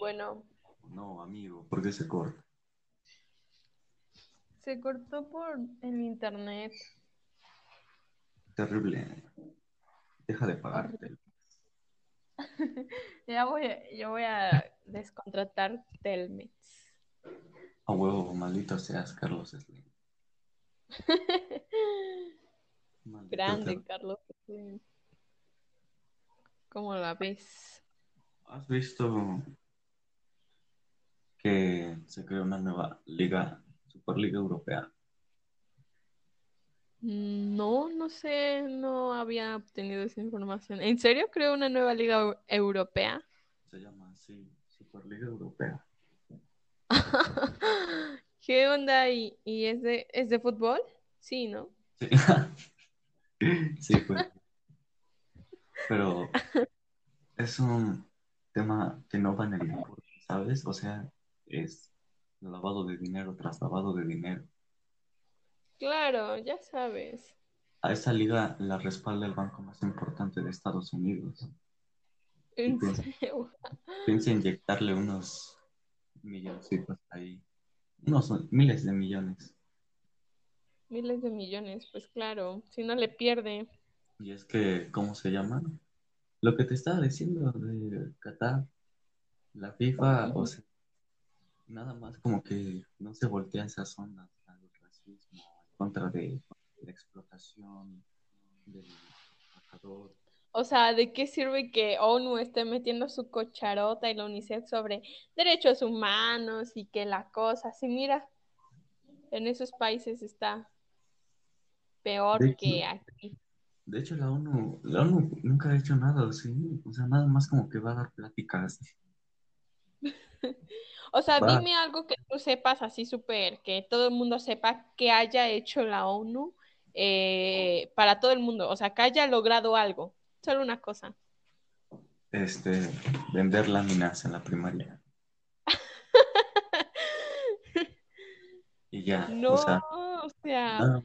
bueno. No, amigo, ¿por qué se corta? Se cortó por el internet. Terrible. Deja de pagarte. ya voy, a- yo voy a descontratar Telmex. A huevo, maldito seas, Carlos Slim. Maldito Grande, te- Carlos. Slim. ¿Cómo la ves? ¿Has visto que se creó una nueva liga, Superliga Europea? Mm, No, no sé, no había obtenido esa información. ¿En serio creo una nueva liga eu- europea? Se llama así, Superliga Europea. ¿Qué onda? ¿Y, y es de, es de fútbol? Sí, ¿no? Sí, sí, pues. Pero es un tema que no va en el deporte, ¿sabes? O sea, es lavado de dinero tras lavado de dinero. Claro, ya sabes. A esa liga la respalda el banco más importante de Estados Unidos. En serio. Piensa inyectarle unos milloncitos ahí, unos miles de millones. Miles de millones, pues claro, si no le pierde. Y es que, ¿cómo se llama? Lo que te estaba diciendo de Qatar, la FIFA, o sea, nada más como que no se voltea esas ondas al racismo, en contra de la explotación del trabajador. O sea, ¿de qué sirve que ONU esté metiendo su cocharota y la UNICEF sobre derechos humanos y que la cosa, sí, mira, en esos países está peor hecho- que aquí. De hecho, la ONU, la ONU nunca ha hecho nada, ¿sí? O sea, nada más como que va a dar pláticas. O sea, Va. dime algo que tú sepas así súper, que todo el mundo sepa que haya hecho la ONU eh, para todo el mundo. O sea, que haya logrado algo. Solo una cosa. Este, vender láminas en la primaria. Y ya, No, o sea, o sea, nada,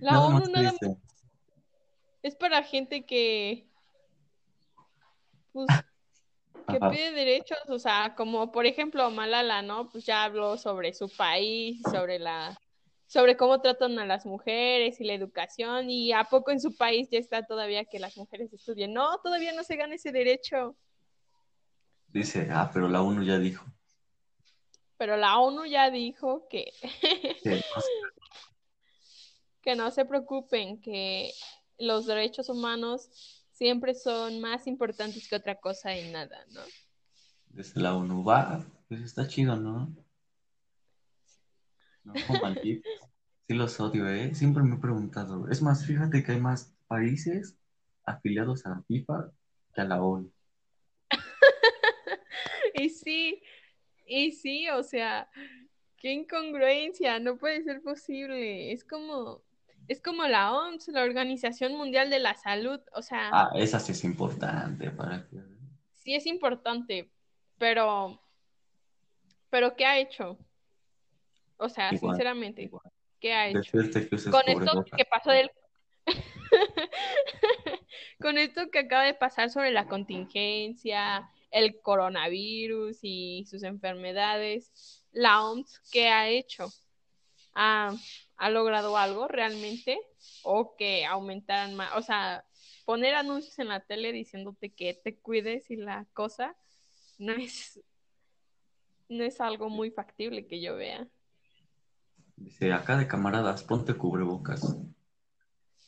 la nada ONU nada más es para gente que, pues, que Ajá. pide derechos, o sea, como por ejemplo Malala, ¿no? Pues ya habló sobre su país, sobre la, sobre cómo tratan a las mujeres y la educación, y a poco en su país ya está todavía que las mujeres estudien. No, todavía no se gana ese derecho, Dice, ah, pero la ONU ya dijo. pero la ONU ya dijo que, no que no se preocupen, que los derechos humanos siempre son más importantes que otra cosa y nada, ¿no? Desde la ONU va, pues está chido, ¿no? No. Sí los odio, ¿eh? Siempre me he preguntado. Es más, fíjate que hay más países afiliados a la FIFA que a la ONU. Y sí, y sí, o sea, qué incongruencia, no puede ser posible. Es como, es como la OMS, la Organización Mundial de la Salud, o sea, Ah, esa sí es importante para que... sí es importante, pero, pero ¿qué ha hecho? O sea, Igual, sinceramente, igual. ¿qué ha hecho? Con esto que pasó del... Con esto que acaba de pasar sobre la contingencia, el coronavirus y sus enfermedades, la OMS, ¿qué ha hecho? ¿Ha, ha logrado algo realmente? ¿O que aumentaran más? O sea, poner anuncios en la tele diciéndote que te cuides y la cosa no es, no es algo muy factible que yo vea. Dice, acá de camaradas, ponte cubrebocas.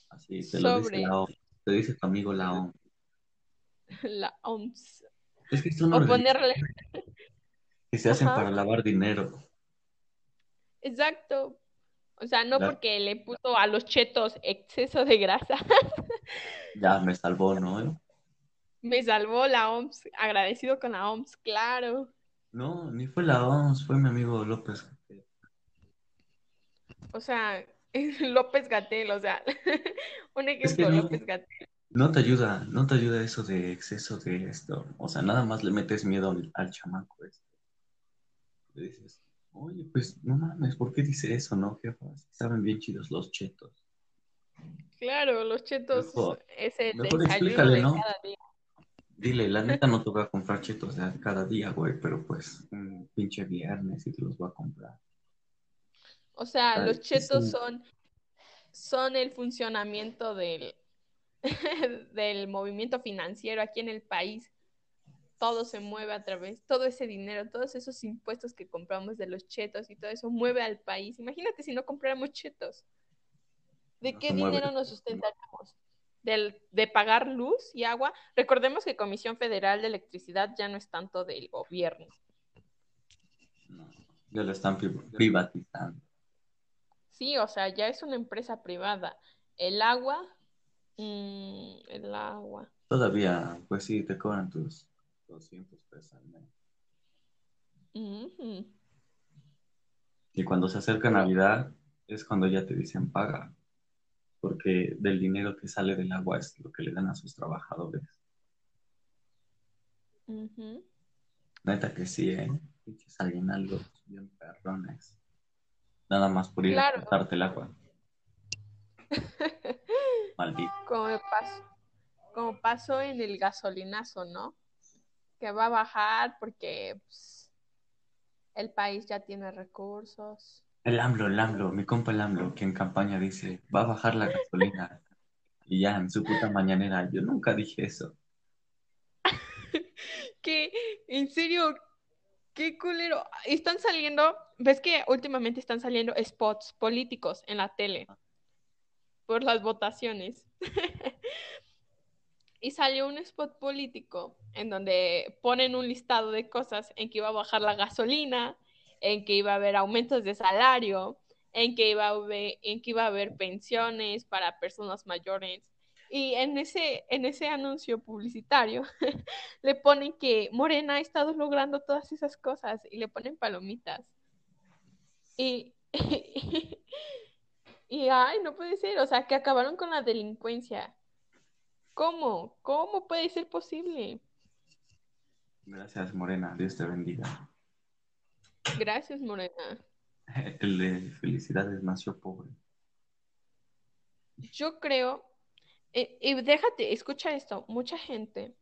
Así, te lo dice la ONU. Te dice tu amigo la ONU. la OMS. Es que son O ponerle, que se hacen Ajá. para lavar dinero. exacto. O sea, no porque le puso a los chetos exceso de grasa. Ya me salvó, ¿no? Me salvó la OMS, agradecido con la OMS, claro. No, ni fue la OMS, fue mi amigo López. O sea, López Gatel, o sea, un Es ejemplo, que no. López Gatel. No te ayuda, no te ayuda eso de exceso de esto. O sea, nada más le metes miedo al, al chamaco este. Le dices, oye, pues no mames, ¿por qué dice eso, no, jefa? Saben bien chidos los chetos. Claro, los chetos Mejor- es el mejor explícale, de ¿no? cada día. Dile, la neta no te voy a comprar chetos cada día, güey, pero pues un pinche viernes y te los voy a comprar. O sea, los chetos son, son el funcionamiento del, del movimiento financiero aquí en el país. Todo se mueve a través, todo ese dinero, todos esos impuestos que compramos de los chetos y todo eso mueve al país. Imagínate si no compráramos chetos. ¿De qué dinero nos sustentaríamos? de pagar luz y agua. Recordemos que Comisión Federal de Electricidad ya no es tanto del gobierno. No, ya lo están privatizando. Sí, o sea, ya es una empresa privada. El agua, mm, el agua. Todavía, pues sí, te cobran tus 200 pesos al mes. Y cuando se acerca Navidad, es cuando ya te dicen paga porque del dinero que sale del agua es lo que le dan a sus trabajadores. Neta que sí, ¿eh? Pinches algo bien perrones. Nada más por ir a cortarte el agua. Maldito. Como pasó, como pasó en el gasolinazo, ¿no? Que va a bajar porque pues, el país ya tiene recursos. El AMLO, el AMLO, mi compa el AMLO, que en campaña dice, va a bajar la gasolina. y ya, en su puta mañanera, yo nunca dije eso. ¿Qué? ¿En serio? Qué culero. Están saliendo, ves que últimamente están saliendo spots políticos en la tele por las votaciones. y salió un spot político en donde ponen un listado de cosas en que iba a bajar la gasolina, en que iba a haber aumentos de salario, en que iba a haber, pensiones para personas mayores. Y en ese, en ese anuncio publicitario le ponen que Morena ha estado logrando todas esas cosas y le ponen palomitas. Y, y, ay, no puede ser, o sea, que acabaron con la delincuencia. ¿Cómo? ¿Cómo puede ser posible? Gracias, Morena. Dios te bendiga. Gracias, Morena. El de felicidades nació pobre. Yo creo, eh, y déjate, escucha esto, mucha gente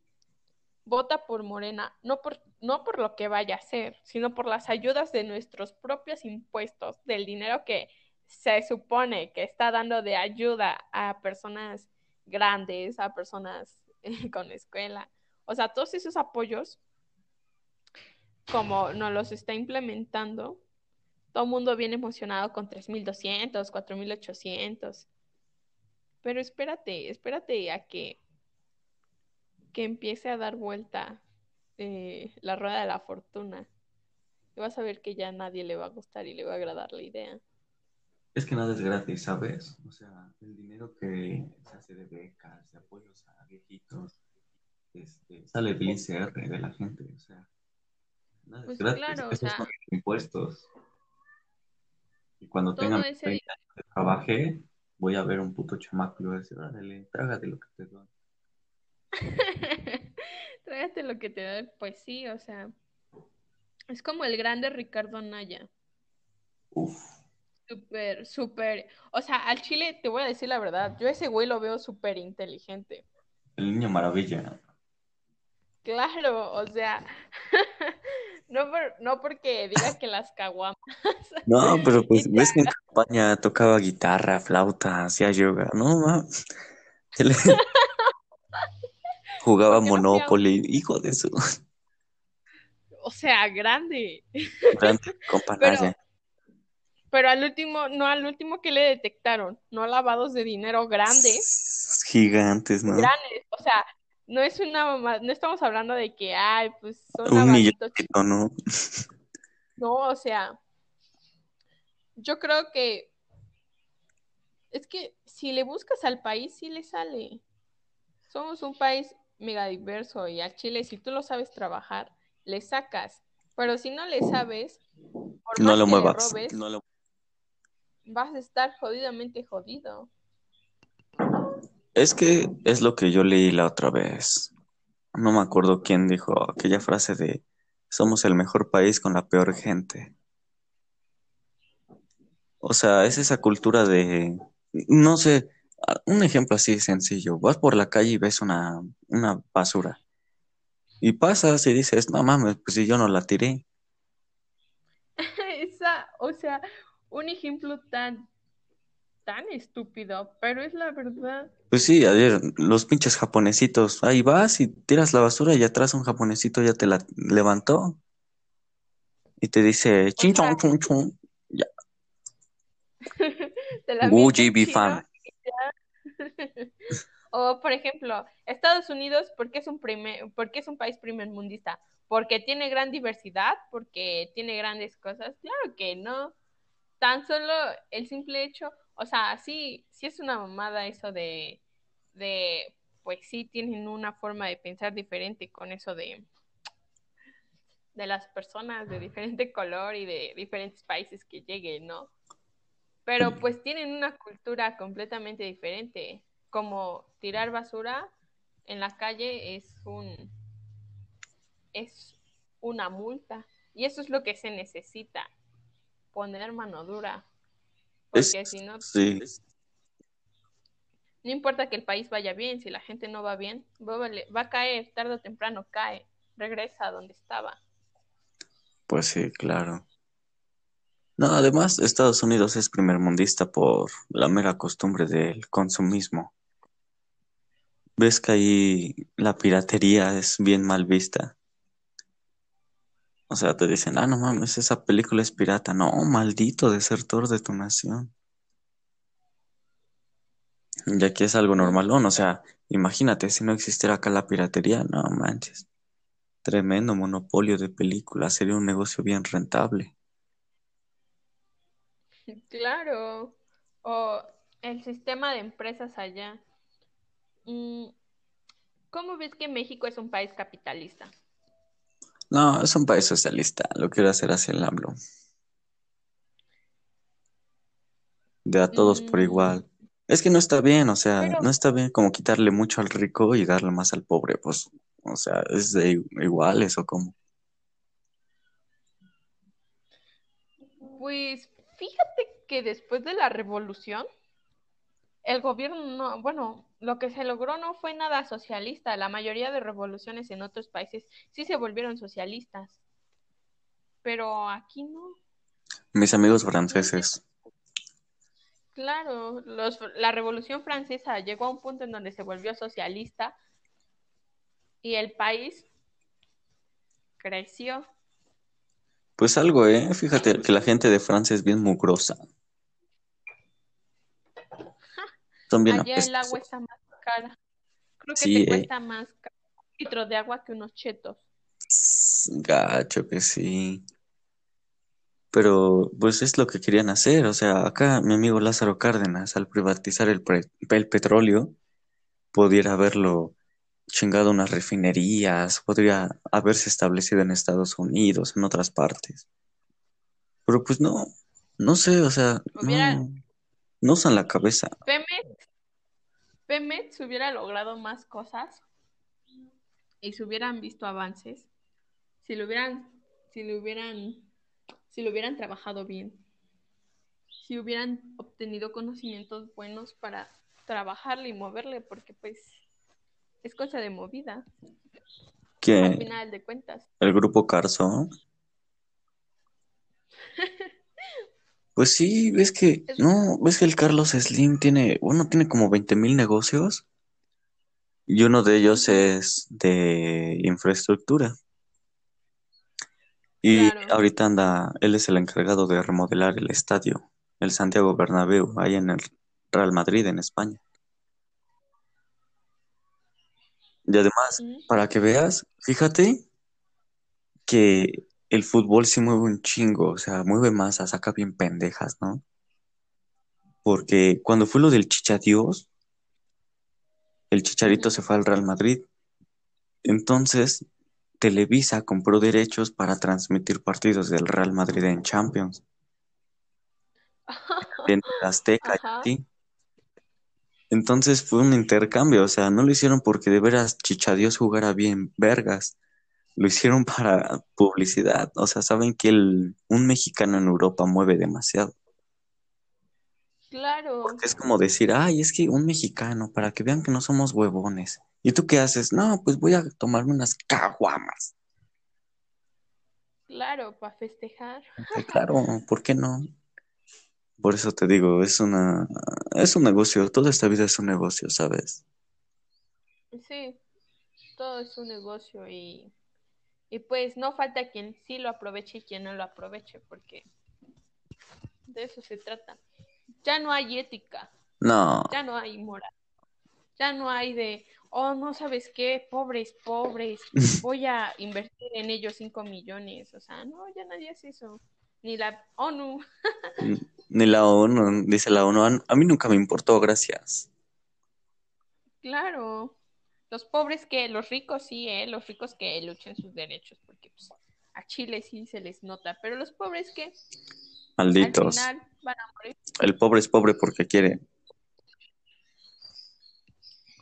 vota por Morena no por, no por lo que vaya a hacer, sino por las ayudas de nuestros propios impuestos, del dinero que se supone que está dando de ayuda a personas grandes, a personas con escuela. O sea, todos esos apoyos como nos los está implementando, todo el mundo viene emocionado con 3.200, 4.800. Pero espérate, espérate a que, que empiece a dar vuelta eh, la rueda de la fortuna. Y vas a ver que ya a nadie le va a gustar y le va a agradar la idea. Es que nada es gratis, ¿sabes? O sea, el dinero que se hace de becas, de apoyos a viejitos, este, sale del ICR de la gente, o sea, pues claro, o sea, impuestos. Y cuando tenga 30 años de trabaje, voy a ver un puto chamaco y voy a decir, órale, trágate lo que te doy. trágate lo que te doy, pues sí, o sea, es como el grande Ricardo Naya. Uf. Súper, súper, o sea, al chile, te voy a decir la verdad, yo ese güey lo veo súper inteligente. El niño maravilla. Claro, o sea, No, no porque diga que las caguamas. No, pero pues ves que en campaña tocaba guitarra, flauta, hacía yoga, ¿no? Ma? Jugaba Monopoly, hijo de su. O sea, grande. Grande, pero, pero al último, no al último que le detectaron, no lavados de dinero grandes. Gigantes, ¿no? Grandes, o sea, no es una no estamos hablando de que, ay, pues son Un millonito, ¿no? No, o sea, yo creo que es que si le buscas al país, sí le sale. Somos un país mega diverso y al Chile, si tú lo sabes trabajar, le sacas. Pero si no le sabes, por no lo muevas. no lo... vas a estar jodidamente jodido. Es que es lo que yo leí la otra vez. No me acuerdo quién dijo aquella frase de somos el mejor país con la peor gente. O sea, es esa cultura de, no sé, un ejemplo así sencillo. Vas por la calle y ves una, una basura Y pasas y dices, no mames, pues si yo no la tiré. Esa, o sea, un ejemplo tan, tan estúpido, pero es la verdad. Pues sí, ayer los pinches japonesitos, ahí vas y tiras la basura y atrás un japonesito ya te la levantó y te dice, chin chon chun chun, ya. chino fan. O, por ejemplo, Estados Unidos, ¿por qué es un, primer, ¿por qué es un país primermundista? ¿Porque tiene gran diversidad? ¿Porque tiene grandes cosas? Claro que no. Tan solo el simple hecho, o sea, sí, sí es una mamada eso de, de, pues sí tienen una forma de pensar diferente con eso de, de las personas de diferente color y de diferentes países que lleguen, ¿no? Pero pues tienen una cultura completamente diferente. Como tirar basura en la calle es un es una multa y eso es lo que se necesita poner mano dura porque Es, si no sí, no importa que el país vaya bien si la gente no va bien va, va a caer tarde o temprano cae regresa a donde estaba pues sí, claro. No, además, Estados Unidos es primermundista por la mera costumbre del consumismo. Ves que ahí la piratería es bien mal vista. O sea, te dicen, ah, no mames, esa película es pirata. No, maldito desertor de tu nación. Y aquí es algo normalón, o sea, imagínate si no existiera acá la piratería, no manches. Tremendo monopolio de películas, sería un negocio bien rentable. Claro, o el sistema de empresas allá. Mm, ¿Cómo ves que México es un país capitalista? No, es un país socialista, lo quiero hacer hacia el AMLO. De a todos por Mm, igual. Es que no está bien, o sea, pero no está bien como quitarle mucho al rico y darle más al pobre, pues, o sea, es de i- iguales o como. Pues fíjate que después de la revolución, el gobierno no, bueno, lo que se logró no fue nada socialista. La mayoría de revoluciones en otros países sí se volvieron socialistas, pero aquí no. Mis amigos franceses, claro, los, la revolución francesa llegó a un punto en donde se volvió socialista y el país creció. pues algo, ¿eh? Fíjate que la gente de Francia es bien mugrosa, son bien Allá el agua está más cara. Creo que Sí, te eh, cuesta más caro un litro de agua que unos chetos. gacho que sí. Pero pues es lo que querían hacer, o sea, acá mi amigo Lázaro Cárdenas, al privatizar el, pre- el petróleo, pudiera haberlo chingado unas refinerías, podría haberse establecido en Estados Unidos, en otras partes. Pero pues no, no sé, o sea, no, no usan la cabeza. Pemex, Pemex hubiera logrado más cosas y se hubieran visto avances si lo hubieran, si lo hubieran, si lo hubieran trabajado bien, si hubieran obtenido conocimientos buenos para trabajarle y moverle, porque pues es cosa de movida, al Que final de cuentas. el grupo Carso, pues sí, ves que, Es- no, ves que el Carlos Slim tiene, bueno, tiene como 20 mil negocios y uno de ellos es de infraestructura. Y claro. ahorita anda, él es el encargado de remodelar el estadio, el Santiago Bernabéu, ahí en el Real Madrid, en España. Y además, Mm. para que veas, fíjate que el fútbol sí mueve un chingo, o sea, mueve masas, saca bien pendejas, ¿no? Porque cuando fue lo del Chichadios, el Chicharito se fue al Real Madrid. Entonces, Televisa compró derechos para transmitir partidos del Real Madrid en Champions, en Azteca y. Entonces fue un intercambio, o sea, no lo hicieron porque de veras Chichadios jugara bien vergas, lo hicieron para publicidad, o sea, saben que el, un mexicano en Europa mueve demasiado. Claro, Porque es como decir, ay, es que un mexicano, para que vean que no somos huevones. ¿Y tú qué haces? No, pues voy a tomarme unas caguamas. claro, para festejar. Claro, ¿por qué no? Por eso te digo, es una, es un negocio, toda esta vida es un negocio, ¿sabes? Sí, todo es un negocio y, y pues no falta quien sí lo aproveche y quien no lo aproveche, porque de eso se trata. Ya no hay ética, No, ya no hay moral, ya no hay de, oh, no sabes qué, pobres, pobres, voy a invertir en ellos 5 millones. O sea, no, ya nadie hace eso. Ni la ONU. ni la ONU, dice la ONU, a, a mí nunca me importó, gracias. Claro. Los pobres que, los ricos sí, ¿eh? Los ricos que luchen sus derechos, porque pues, a Chile sí se les nota, pero los pobres que al Malditos. final van a morir. El pobre es pobre porque quiere.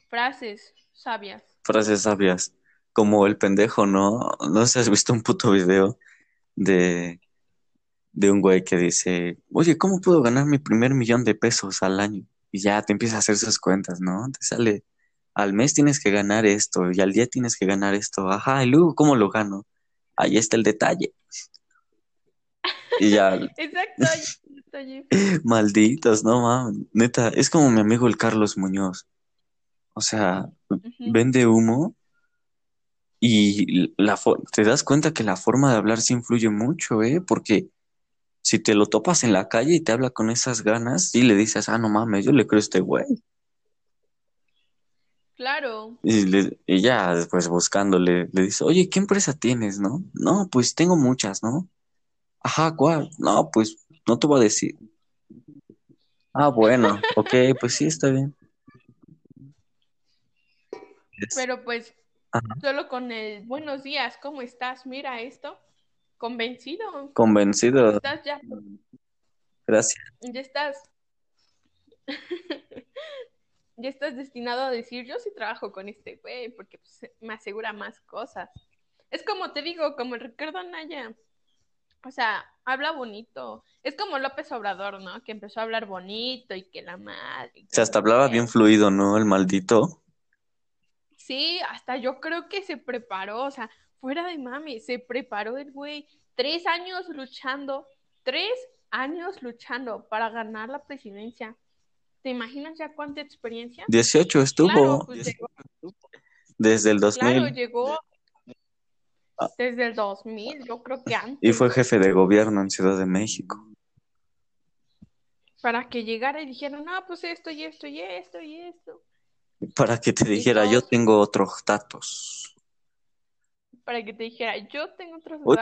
Frases sabias. Frases sabias. Como el pendejo, ¿no? No sé has visto un puto video de, de un güey que dice, oye, ¿cómo puedo ganar mi primer millón de pesos al año? Y ya te empieza a hacer sus cuentas, ¿no? Te sale, al mes tienes que ganar esto y al día tienes que ganar esto. Ajá, y luego, ¿cómo lo gano? Ahí está el detalle. Y ya, Exacto. malditos, no mames. Neta, es como mi amigo el Carlos Muñoz. O sea, vende humo y la te das cuenta que la forma de hablar sí influye mucho, ¿eh? Porque si te lo topas en la calle y te habla con esas ganas, sí le dices, ah, no mames, yo le creo a este güey. Claro. Y, le- y ya después buscándole, le dice, oye, ¿qué empresa tienes, no? No, pues tengo muchas, ¿no? Ajá, ¿cuál? No, pues no te voy a decir. Ah, bueno, ok, pues sí, está bien. Pero pues Ajá. solo con el buenos días, ¿cómo estás? Mira esto. Convencido. Convencido, Estás ya, gracias. ya estás. ya estás destinado a decir, yo sí trabajo con este güey, porque pues, me asegura más cosas. Es como te digo, como el Ricardo Anaya. O sea, habla bonito. Es como López Obrador, ¿no? Que empezó a hablar bonito y que la madre. O sea, hasta hablaba bien fluido, ¿no? El maldito. Sí, hasta yo creo que se preparó, o sea, fuera de mami, se preparó el güey. Tres años luchando, tres años luchando para ganar la presidencia. ¿Te imaginas ya cuánta experiencia? 18 Claro, estuvo pues llegó, desde el 2000 claro, llegó Ah. desde el 2000, yo creo que antes, y fue jefe de gobierno en Ciudad de México. para que llegara y dijera, no, pues esto y esto y esto y esto, Para que te dijera, yo tengo otros datos. para que te dijera, yo tengo otros Oiga,